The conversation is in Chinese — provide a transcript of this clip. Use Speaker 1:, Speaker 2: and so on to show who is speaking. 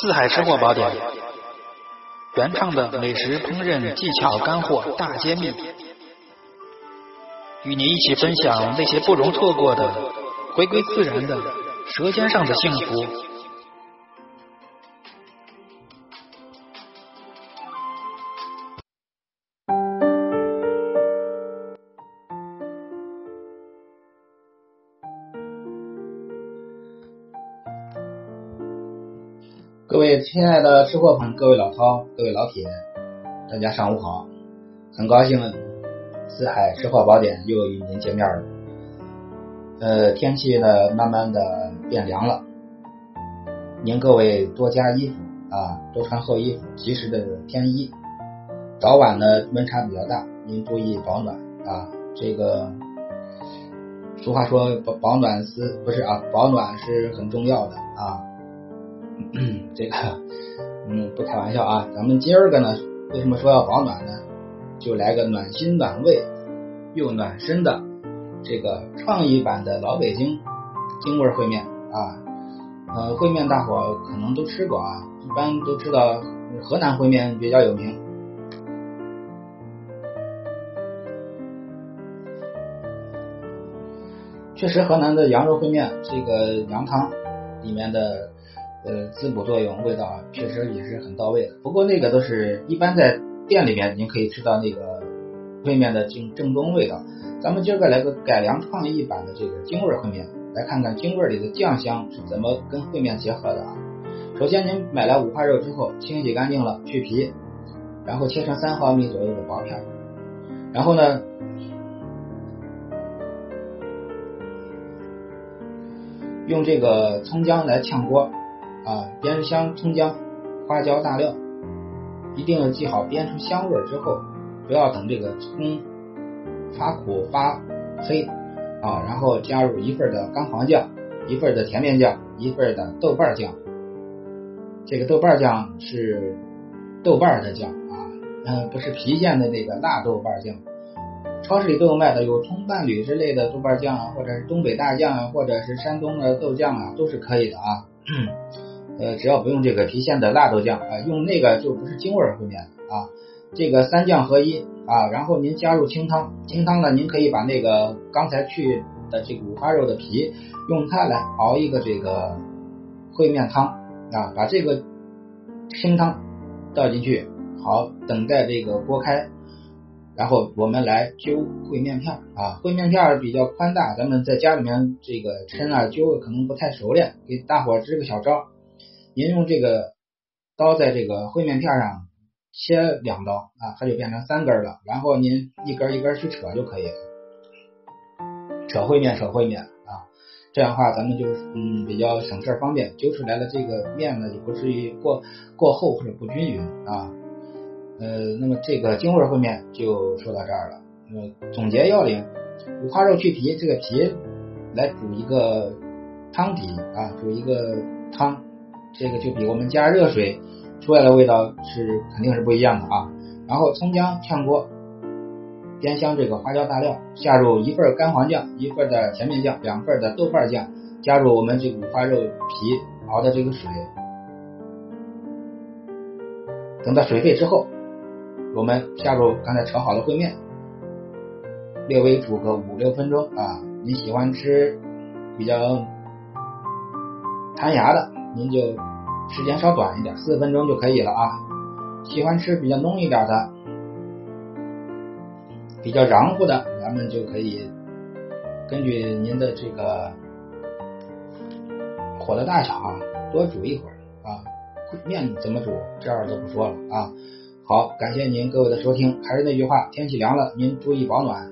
Speaker 1: 四海吃货宝典，原创的美食烹饪技巧干货大揭秘，与你一起分享那些不容错过的回归自然的舌尖上的幸福。
Speaker 2: 各位亲爱的吃货朋友，各位老饕，各位老铁，大家上午好！很高兴四海吃货宝典又与您见面了。呃，天气呢慢慢的变凉了，您各位多加衣服啊，多穿厚衣服，及时的添衣。早晚呢温差比较大，您注意保暖啊。这个俗话说保保暖是不是啊？保暖是很重要的啊。嗯 这个，嗯，不开玩笑啊，咱们今儿个呢，为什么说要保暖呢？就来个暖心暖胃又暖身的这个创意版的老北京京味烩面啊。呃，烩面大伙可能都吃过啊，一般都知道河南烩面比较有名。确实，河南的羊肉烩面，这个羊汤里面的。呃，滋补作用，味道确实也是很到位的。不过那个都是一般在店里面您可以吃到那个烩面的正正宗味道。咱们今儿个来个改良创意版的这个京味烩面，来看看京味里的酱香是怎么跟烩面结合的啊。首先您买来五花肉之后，清洗干净了，去皮，然后切成三毫米左右的薄片，然后呢，用这个葱姜来炝锅。啊，煸香葱姜、花椒、大料，一定要记好，煸出香味之后，不要等这个葱发苦发黑啊，然后加入一份的干黄酱，一份的甜面酱，一份的豆瓣酱。这个豆瓣酱是豆瓣的酱啊，嗯，不是郫县的那个辣豆瓣酱。超市里都有卖的，有葱伴侣之类的豆瓣酱啊，或者是东北大酱啊，或者是山东的豆酱啊，都是可以的啊。呃，只要不用这个郫县的辣豆酱啊，用那个就不是京味儿烩面啊。这个三酱合一啊，然后您加入清汤，清汤呢，您可以把那个刚才去的这个五花肉的皮，用它来熬一个这个烩面汤啊，把这个清汤倒进去，好，等待这个锅开，然后我们来揪烩面片啊，烩面片比较宽大，咱们在家里面这个抻啊揪可能不太熟练，给大伙支个小招。您用这个刀在这个烩面片上切两刀啊，它就变成三根了。然后您一根一根去扯就可以，扯烩面，扯烩面啊。这样的话，咱们就嗯比较省事方便，揪出来的这个面呢也不至于过过厚或者不均匀啊。呃，那么这个京味烩面就说到这儿了。呃，总结要领：五花肉去皮，这个皮来煮一个汤底啊，煮一个汤。这个就比我们加热水出来的味道是肯定是不一样的啊。然后葱姜炝锅，煸香这个花椒大料，下入一份干黄酱，一份的甜面酱，两份的豆瓣酱，加入我们这五花肉皮熬的这个水。等到水沸之后，我们下入刚才炒好的烩面，略微煮个五六分钟啊。你喜欢吃比较弹牙的？您就时间稍短一点，四分钟就可以了啊。喜欢吃比较浓一点的，比较瓤乎的，咱们就可以根据您的这个火的大小啊，多煮一会儿啊。面怎么煮，这儿就不说了啊。好，感谢您各位的收听，还是那句话，天气凉了，您注意保暖。